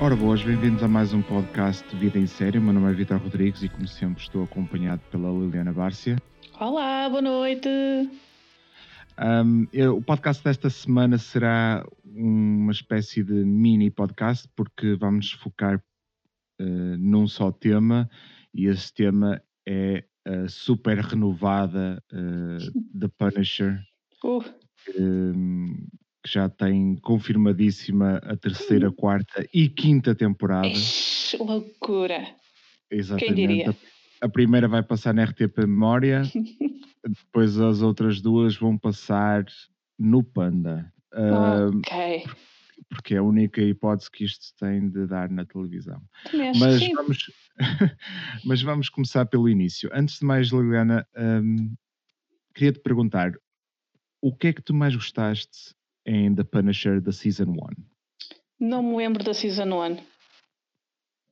Ora boas, bem-vindos a mais um podcast de Vida em Série. O meu nome é Vitor Rodrigues e, como sempre, estou acompanhado pela Liliana Bárcia. Olá, boa noite. Um, eu, o podcast desta semana será uma espécie de mini podcast porque vamos focar uh, num só tema e esse tema é a super renovada uh, The Punisher. Uh. Um, que já tem confirmadíssima a terceira, quarta e quinta temporada. Ixi, loucura! Exatamente. Quem diria? A, primeira vai passar na RTP Memória, depois as outras duas vão passar no Panda. Uh, ok. porque é a única hipótese que isto tem de dar na televisão. Mas sim. vamos, mas vamos começar pelo início. Antes de mais, Liliana, hum, queria te perguntar o que é que tu mais gostaste em The Punisher da Season 1? Não me lembro da Season 1.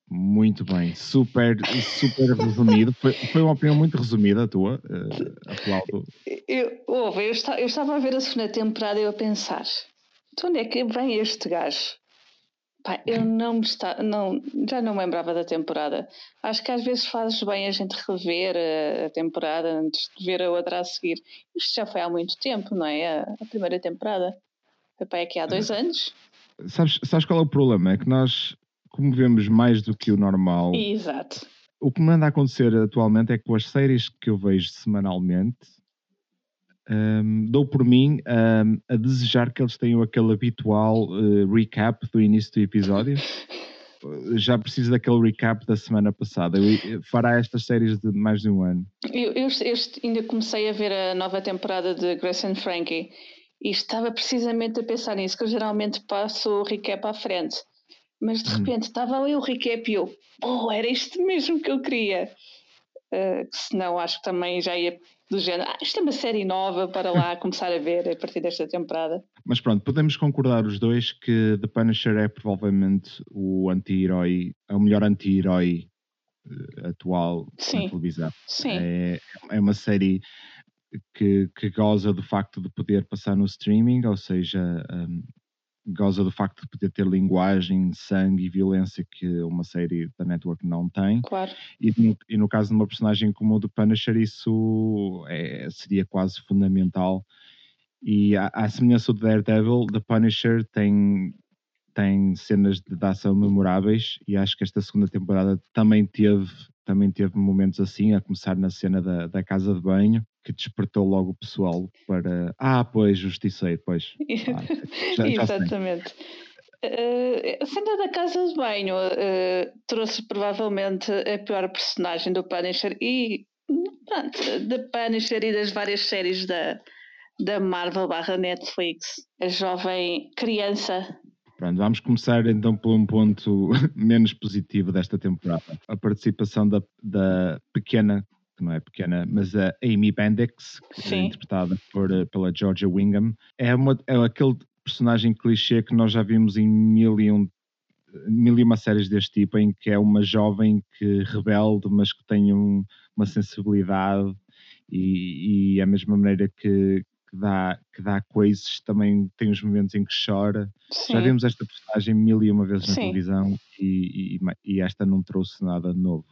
Muito bem, super, super resumido. Foi, foi uma opinião muito resumida a tua, uh, aplaudo. Eu, ouve, eu, esta- eu estava a ver a segunda temporada e eu a pensar: de onde é que vem este gajo? Pá, eu não me está, não, já não me lembrava da temporada. Acho que às vezes fazes bem a gente rever a, a temporada antes de ver a outra a seguir. Isto já foi há muito tempo, não é? A, a primeira temporada. Foi pá, aqui há dois anos. Sabes, sabes qual é o problema? É que nós, como vemos mais do que o normal, Exato. o que me anda a acontecer atualmente é que com as séries que eu vejo semanalmente, hum, dou por mim hum, a desejar que eles tenham aquele habitual eh, recap do início do episódio. Já preciso daquele recap da semana passada. Eu, fará estas séries de mais de um ano. Eu, eu, eu ainda comecei a ver a nova temporada de Grace and Frankie e estava precisamente a pensar nisso, que eu geralmente passo o recap à frente. Mas de Hum. repente estava ali o recap e eu, oh, era isto mesmo que eu queria. Uh, que senão acho que também já ia do género, ah, isto é uma série nova para lá começar a ver a partir desta temporada. Mas pronto, podemos concordar os dois que The Punisher é provavelmente o anti-herói, é o melhor anti-herói eh, atual Sim. na televisão. Sim, É, é uma série que, que goza do facto de poder passar no streaming, ou seja, um, goza do facto de poder ter linguagem, sangue e violência que uma série da network não tem. claro. E no, e no caso de uma personagem como o do Punisher, isso é- seria quase fundamental. E à, à semelhança do Daredevil, The Punisher tem, tem cenas de, de ação memoráveis e acho que esta segunda temporada também teve, também teve momentos assim, a começar na cena da, da casa de banho, que despertou logo o pessoal para ah, pois, justiceiro, pois. Ah, já- já sei. Exatamente. Eh, a cena da casa de banho eh, trouxe provavelmente a pior personagem do Punisher e pronto, da Punisher e das várias séries da, da Marvel barra Netflix. A jovem criança. Pronto, vamos começar então por um ponto menos positivo desta temporada. A participação da, da pequena, que não é pequena, mas a Amy Bendix, que é interpretada por, eh, pela Georgia Wingham, é, uma, é aquele personagem clichê que nós já vimos em mil e, um, mil e uma séries deste tipo, em que é uma jovem que rebelde, mas que tem um- uma sensibilidade e, e a mesma maneira que, que dá, que dá coisas, também tem os momentos em que chora. Sim. Já vimos esta personagem mil e uma vezes na Sim. televisão e, e- e esta não trouxe nada novo.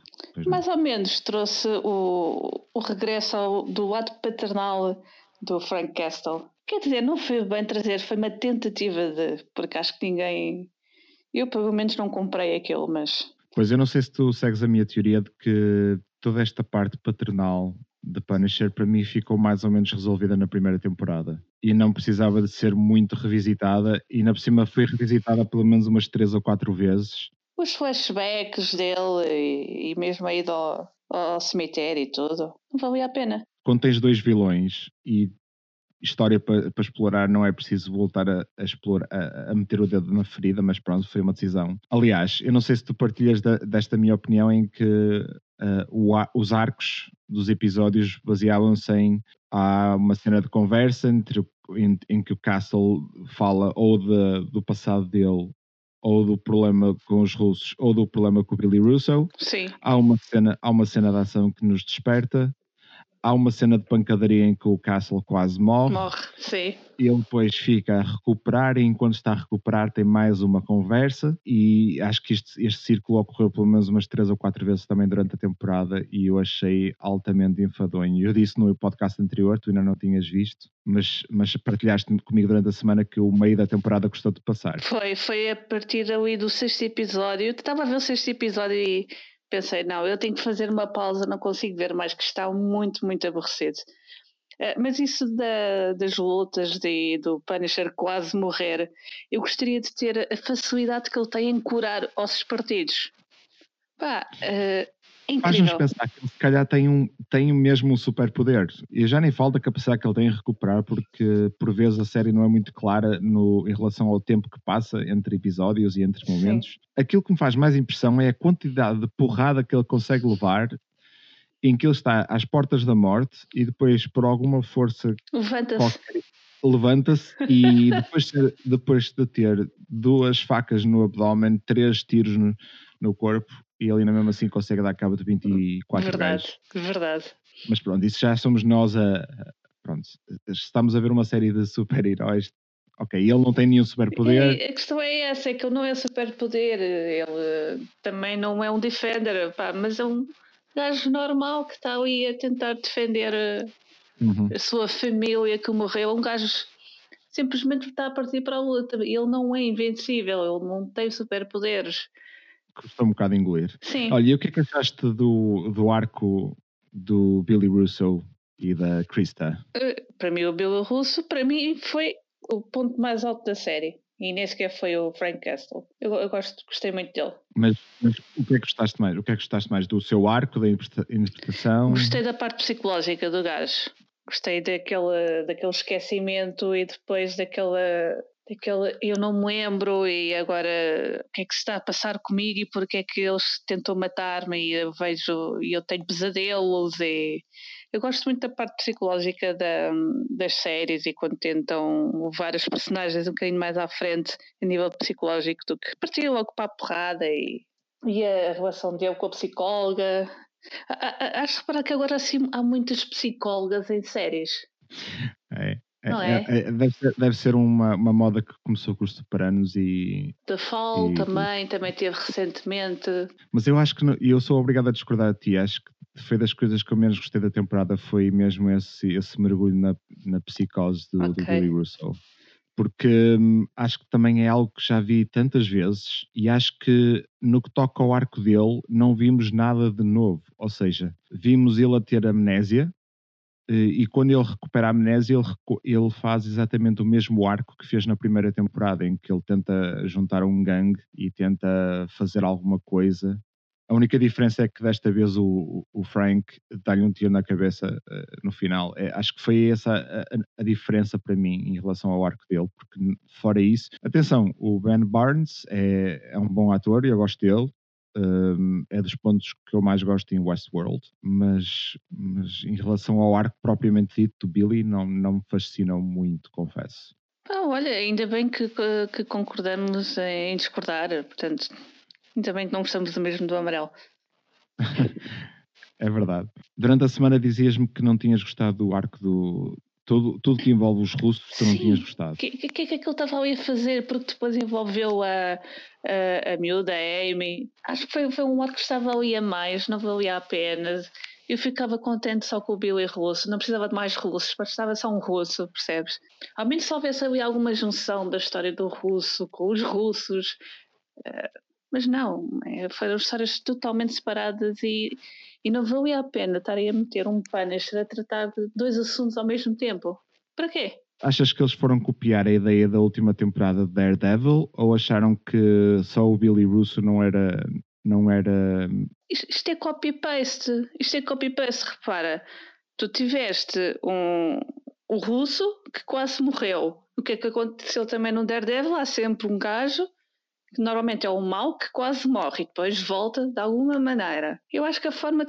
Mais ou menos trouxe o, o regresso ao- do lado paternal do Frank Castle. Quer dizer, não foi bem trazer, foi uma tentativa de. Porque acho que ninguém. Eu, pelo menos, não comprei aquilo, mas. Pois eu não sei se tu segues a minha teoria de que toda esta parte paternal de Punisher para mim ficou mais ou menos resolvida na primeira temporada e não precisava de ser muito revisitada e na por cima foi revisitada pelo menos umas três ou quatro vezes. Os flashbacks dele e, e mesmo a ida ao, ao cemitério e tudo, não valia a pena. Quando tens dois vilões e história para, para explorar, não é preciso voltar a, a explorar, a, a meter o dedo na ferida, mas pronto, foi uma decisão. Aliás, eu não sei se tu partilhas da- desta minha opinião em que ah, o os arcos dos episódios baseavam-se em há uma cena de conversa entre, em, em que o Castle fala ou de- do passado dele ou do problema com os russos ou do problema com o Billy Russo. Sim, há uma cena, há uma cena de ação que nos desperta, há uma cena de pancadaria em que o Castle quase morre. Morre, sim. Ele depois fica a recuperar e enquanto está a recuperar tem mais uma conversa e acho que este, este círculo ocorreu pelo menos umas três ou quatro vezes também durante a temporada e eu achei altamente enfadonho. Eu disse no podcast anterior, tu ainda não tinhas visto, mas, mas partilhaste comigo durante a semana que o meio da temporada gostou de passar. Foi, foi a partir ali do sexto episódio. Eu estava a ver o sexto episódio e pensei, não, eu tenho que fazer uma pausa, não consigo ver mais, que está muito, muito aborrecido. Uh, mas isso da, das lutas de, do Punisher quase morrer, eu gostaria de ter a facilidade que ele tem em curar ossos partidos. Pá, uh, Faz-nos pensar que ele se calhar tem, um, tem mesmo um superpoder. E já nem falta a capacidade que ele tem em recuperar, porque por vezes a série não é muito clara no, em relação ao tempo que passa entre episódios e entre momentos. Sim. Aquilo que me faz mais impressão é a quantidade de porrada que ele consegue levar em que ele está às portas da morte e depois, por alguma força levanta-se levanta-se e depois, depois de ter duas facas no abdômen, três tiros no, no corpo, e ele ainda mesmo assim consegue dar cabo de 24 Verdade, gajos. verdade. Mas pronto, isso já somos nós a. Pronto, estamos a ver uma série de super-heróis. Ok, ele não tem nenhum superpoder. A questão é essa, é que ele não é superpoder, ele também não é um defender, pá, mas é um gajo normal que está ali a tentar defender uhum. a sua família que morreu, um gajo simplesmente está a partir para a luta. Ele não é invencível, ele não tem superpoderes custou um bocado engolir. Sim. Olha, e o que é que achaste do, do arco do Billy Russo e da Krista? Uh, para mim, o Billy Russo, para mim, foi o ponto mais alto da série. E nem sequer foi o Frank Castle. Eu, eu gosto, gostei muito dele. Mas, mas, o que é que gostaste mais? O que é que gostaste mais? Do seu arco, da interpretação? Gostei da parte psicológica do gajo. Gostei daquele, daquele esquecimento e depois daquela daquele eu não me lembro e agora o que é que se está a passar comigo e porque é que eles tentou matar-me e eu vejo e eu tenho pesadelos e eu gosto muito da parte psicológica da, das séries e quando tentam levar os personagens um bocadinho mais à frente a nível psicológico do que partir logo para a porrada e, e a relação dele com a psicóloga. Acho que que agora assim há muitas psicólogas em séries não é? é, é deve, ser, deve ser uma, uma moda que começou com os Sopranos e. The Fall e, também, também teve recentemente. Mas eu acho que não, eu sou obrigado a discordar de ti. Acho que foi das coisas que eu menos gostei da temporada foi mesmo esse, esse mergulho na, na psicose do, okay. do Billy Russell. Porque hum, acho que também é algo que já vi tantas vezes e acho que no que toca ao arco dele não vimos nada de novo. Ou seja, vimos ele a ter amnésia, e quando ele recupera a amnésia, ele, ele, faz exatamente o mesmo arco que fez na primeira temporada, em que ele tenta juntar um gangue e tenta fazer alguma coisa. A única diferença é que desta vez o, o Frank dá-lhe um tiro na cabeça uh, no final. É, acho que foi essa a, a, diferença para mim em relação ao arco dele, porque fora isso, atenção, o Ben Barnes é, é um bom ator e eu gosto dele, um, é dos pontos que eu mais gosto em Westworld, mas, mas em relação ao arco propriamente dito do Billy, não, não me fascinou muito, confesso. Ah, olha, ainda bem que, que, concordamos em discordar, portanto, ainda bem que não gostamos do mesmo do amarelo. é verdade. Durante a semana dizias-me que não tinhas gostado do arco do, tudo, tudo que envolve os russos tu não tinhas gostado. O que, que, que é que ele estava ali a fazer? Porque depois envolveu a, a, a miúda, a Amy. Acho que foi, foi um arco que estava ali a mais, não valia a pena. Eu ficava contente só com o Billy russo, não precisava de mais russos, bastava só um russo, percebes? Ao menos só houvesse ali alguma junção da história do russo com os russos. Mas não, é, foram histórias totalmente separadas e e não valia a pena estarem a meter um Punisher a tratar de dois assuntos ao mesmo tempo. Para quê? Achas que eles foram copiar a ideia da última temporada de Daredevil ou acharam que só o Billy Russo não era. Não era... Isto, isto é copy-paste. Isto é copy-paste, repara. Tu tiveste um, o russo que quase morreu. O que é que aconteceu também no Daredevil? Há sempre um gajo que normalmente é o mal que quase morre e depois volta de alguma maneira. Eu acho que a forma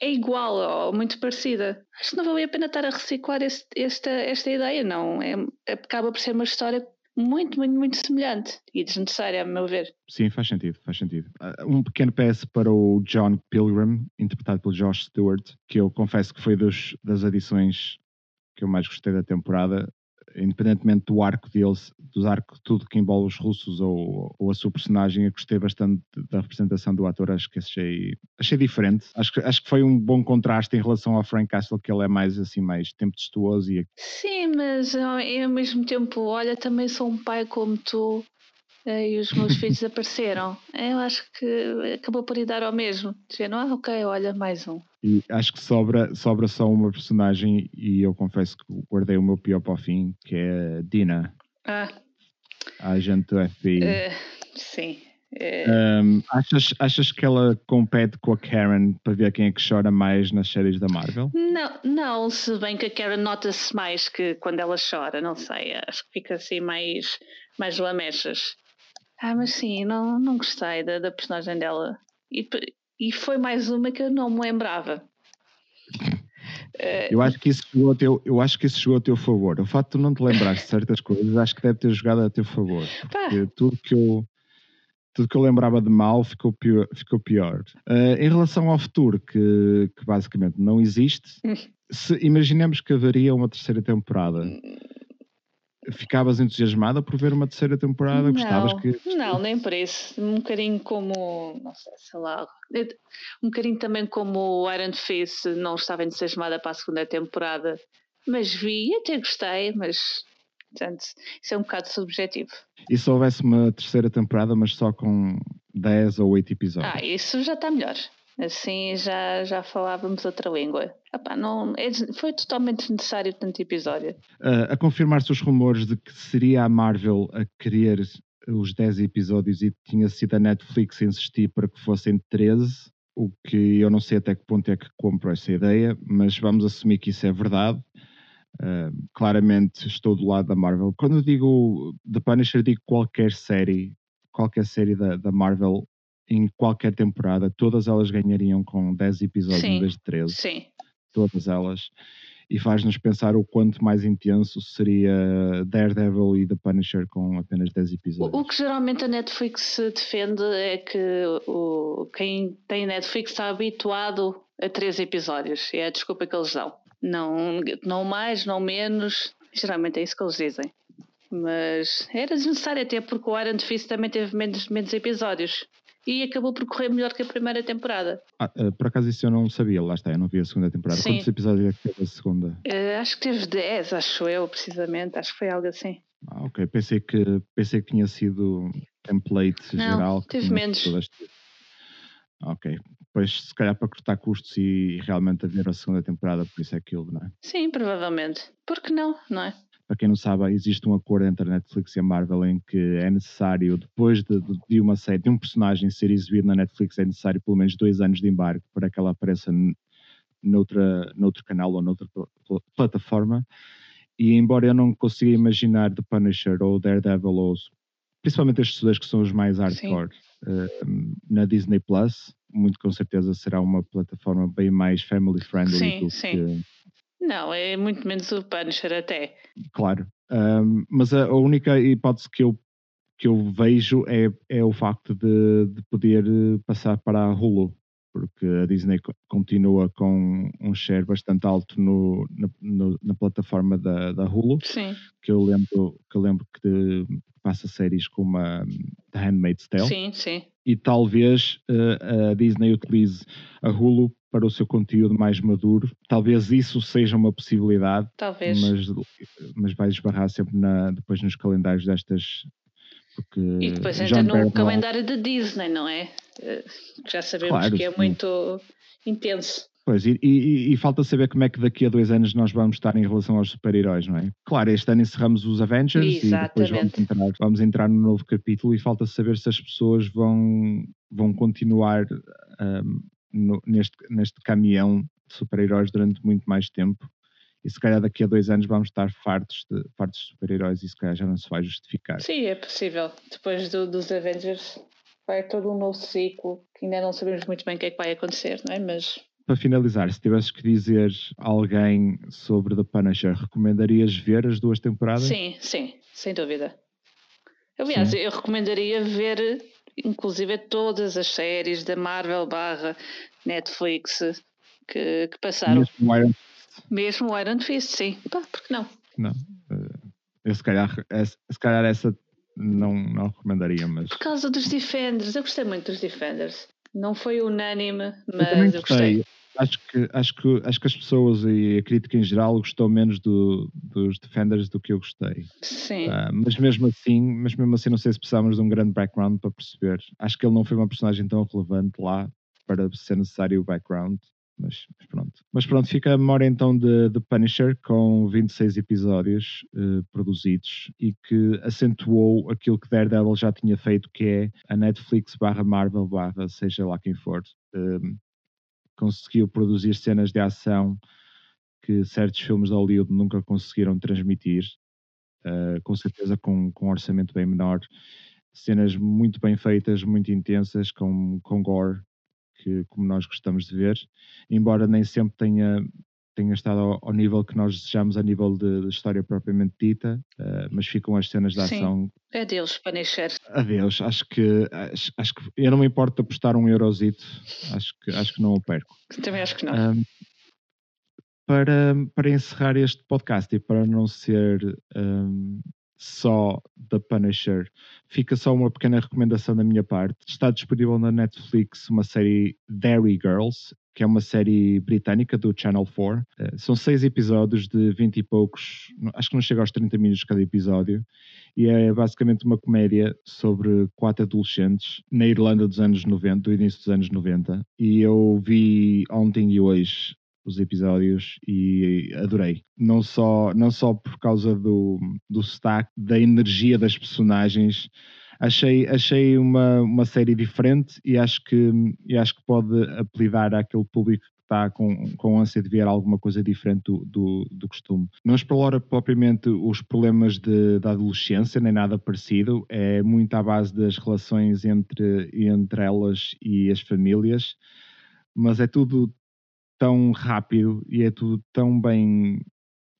é igual ou muito parecida. Acho que não valia a pena estar a reciclar este, esta, esta ideia, não. É, acaba por ser uma história muito, muito, muito semelhante e desnecessária, a meu ver. Sim, faz sentido, faz sentido. Uh, um pequeno PS para o John Pilgrim, interpretado pelo Josh Stewart, que eu confesso que foi dos, das adições que eu mais gostei da temporada independentemente do arco deles, do arco tudo que envolve os russos ou, ou a sua personagem, eu gostei bastante da representação do ator, acho que achei, achei diferente. Acho que, acho que foi um bom contraste em relação ao Frank Castle, que ele é mais assim, mais tempestuoso e... Sim, mas ao mesmo tempo, olha, também sou um pai como tu, e os meus filhos apareceram. Eu acho que acabou por ir dar ao mesmo. Dizendo, ah, ok, olha, mais um. E acho que sobra, sobra só uma personagem e eu confesso que guardei o meu pior para o fim, que é Dina. Ah. A agente do FBI. Uh, eh, sim. Uh... Um, achas, achas que ela compete com a Karen para ver quem é que chora mais nas séries da Marvel? Não, não, se bem que a Karen nota-se mais que quando ela chora, não sei, acho que fica assim mais, mais lamechas. Ah, mas sim, não, não gostei da, da personagem dela. E, e foi mais uma que eu não me lembrava. Eu acho que isso chegou a teu, eu acho que isso chegou a teu favor. O facto de tu não te lembrares de certas coisas, acho que deve ter jogado a teu favor. Porque tudo que eu tudo que eu lembrava de mal ficou pior. Ficou pior. Uh, em relação ao futuro, que, que basicamente não existe, hum. se imaginemos que haveria uma terceira temporada, ficavas entusiasmada por ver uma terceira temporada? Não, Gostavas que. Não, nem por isso. Um bocadinho como. Não sei, sei lá. Um bocadinho também como o Iron Fist não estava entusiasmada para a segunda temporada. Mas vi até gostei, mas. Portanto, isso é um bocado subjetivo. E se houvesse uma terceira temporada, mas só com 10 ou 8 episódios? Ah, isso já está melhor. Assim já, já falávamos outra língua. Epá, não, é, foi totalmente desnecessário tanto episódio. Uh, a confirmar-se os rumores de que seria a Marvel a querer os 10 episódios e tinha sido a Netflix a insistir para que fossem 13, o que eu não sei até que ponto é que compro essa ideia, mas vamos assumir que isso é verdade. Uh, claramente estou do lado da Marvel. Quando eu digo The Punisher, digo qualquer série, qualquer série da, da Marvel em qualquer temporada, todas elas ganhariam com 10 episódios em vez de 13. Sim. Todas elas. E faz-nos pensar o quanto mais intenso seria Daredevil e The Punisher com apenas 10 episódios. O, o que geralmente a Netflix defende é que o, quem tem Netflix está habituado a 3 episódios. É a desculpa que eles dão. Não, não mais, não menos. Geralmente é isso que eles dizem. Mas era desnecessário até porque o Iron Fist também teve menos, menos episódios e acabou por correr melhor que a primeira temporada. Ah, eh, por acaso isso eu não sabia, lá está, eu não vi a segunda temporada. Sim. Quantos episódios é que teve a segunda? Uh, acho que teve 10, acho eu, precisamente, acho que foi algo assim. Ah, ok, pensei que, pensei que tinha sido template não, geral. teve menos. Ok, pois se calhar para cortar custos e realmente haver a segunda temporada, por isso é aquilo, não é? Sim, provavelmente. Por que não, não é? Para quem não sabe, existe um acordo entre a Netflix e a Marvel em que é necessário, depois de, de uma série, de um personagem ser exibido na Netflix, é necessário pelo menos dois anos de embargo para que ela apareça noutra, noutro canal ou noutra plataforma. E embora eu não consiga imaginar The Punisher ou Daredevil, ou principalmente estes dois que são os mais hardcore, uh, na Disney Plus, muito com certeza será uma plataforma bem mais family friendly sim, do sim. que não, é muito menos o Punisher até. Claro, um, mas a, única hipótese que eu, que eu vejo é, é o facto de, de poder eh, passar para a Hulu, porque a Disney continua com um share bastante alto no, na, no, na plataforma da, da Hulu, Sim. que eu lembro que, eu lembro que passa séries como a The Handmaid's Tale. Sim, sim. E talvez uh, a Disney utilize a Hulu para o seu conteúdo mais maduro. Talvez isso seja uma possibilidade. Talvez. Mas, mas vai esbarrar sempre na, depois nos calendários destas. Porque e depois entra no Bernal... calendário da Disney, não é? Já sabemos claro, que é sim. muito intenso. Pois, e, e, e, falta saber como é que daqui a dois anos nós vamos estar em relação aos super-heróis, não é? Claro, este ano encerramos os Avengers Exatamente. e depois vamos entrar, vamos entrar no novo capítulo e falta saber se as pessoas vão, vão continuar um, no, neste, neste caminhão de super-heróis durante muito mais tempo. E se calhar daqui a dois anos vamos estar fartos de, fartos de super-heróis e se calhar já não se vai justificar. Sim, é possível. Depois do, dos Avengers vai todo um novo ciclo que ainda não sabemos muito bem o que é que vai acontecer, não é? Mas. Para finalizar, se tivesses que dizer alguém sobre The Punisher, recomendarias ver as duas temporadas? Sim, sim, sem dúvida. Aliás, Sim. eu recomendaria ver, inclusive, todas as séries da Marvel barra Netflix que, que passaram. Mesmo o Iron Fist. Mesmo o Iron Fist, sim. Pá, por que não? Não. Eh, eu, se, calhar, se calhar essa não, não recomendaria, mas. Por causa dos Defenders, eu gostei muito dos Defenders. Não foi unânime, mas eu, eu gostei. Acho que, acho, que, acho que as pessoas e a crítica em geral gostou menos do, dos Defenders do que eu gostei. Sim. Uh, mas mesmo assim, mas mesmo assim não sei se precisávamos de um grande background para perceber. Acho que ele não foi uma personagem tão relevante lá para ser necessário o background. Mas, mas, pronto. Mas pronto, fica a memória então de, de Punisher com 26 episódios uh, produzidos e que acentuou aquilo que Daredevil já tinha feito, que é a Netflix barra Marvel barra seja lá quem for. Uh, conseguiu produzir cenas de ação que certos filmes de Hollywood nunca conseguiram transmitir, uh, com certeza com, com um orçamento bem menor. Cenas muito bem feitas, muito intensas, com, com gore, que, como nós gostamos de ver, embora nem sempre tenha, tenha estado ao, ao nível que nós desejamos a nível de, de história propriamente dita, uh, mas ficam as cenas de ação. Sim. Adeus, Punisher. Adeus, acho que, acho, acho, que eu não me importo apostar um eurozito, acho que, acho que não o perco. Também acho que não. Um, para, para encerrar este podcast e para não ser um, só da Punisher. Fica só uma pequena recomendação da minha parte. Está disponível na Netflix uma série Dairy Girls, que é uma série britânica do Channel 4. Eh, são seis episódios de 20 e poucos, acho que não chega aos 30 minutos cada episódio, e é basicamente uma comédia sobre quatro adolescentes na Irlanda dos anos 90, do início dos anos 90. E eu vi ontem e hoje os episódios e adorei. Não só, não só por causa do, do sotaque, da energia das personagens. Achei, achei uma, uma série diferente e acho que, e acho que pode apelidar àquele público que está com, com ânsia de ver alguma coisa diferente do, do, do costume. Não explora propriamente os problemas de, da adolescência, nem nada parecido, é muito à base das relações entre, entre elas e as famílias, mas é tudo tão rápido e é tudo tão bem,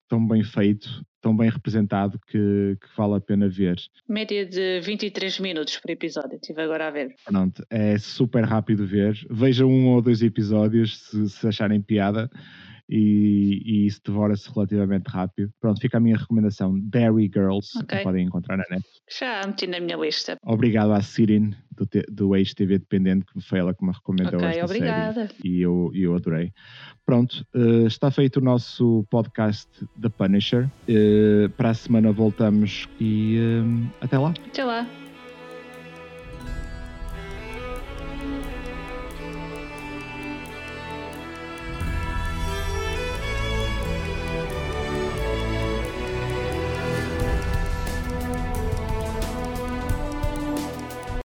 tão bem feito, tão bem representado que, que, vale a pena ver. Média de 23 minutos por episódio, estive agora a ver. Pronto, é super rápido ver. Vejam um ou dois episódios se, se acharem piada e, e isso devora-se relativamente rápido. Pronto, fica a minha recomendação: Dairy Girls, okay. que podem encontrar na net. Já meti na minha lista. Obrigado à Sirin do, do ex-TV Dependente, que foi ela que me recomendou okay, esta obrigada. série. E eu, eu adorei. Pronto, uh, está feito o nosso podcast The Punisher. Uh, para a semana voltamos e uh, até lá. Até lá.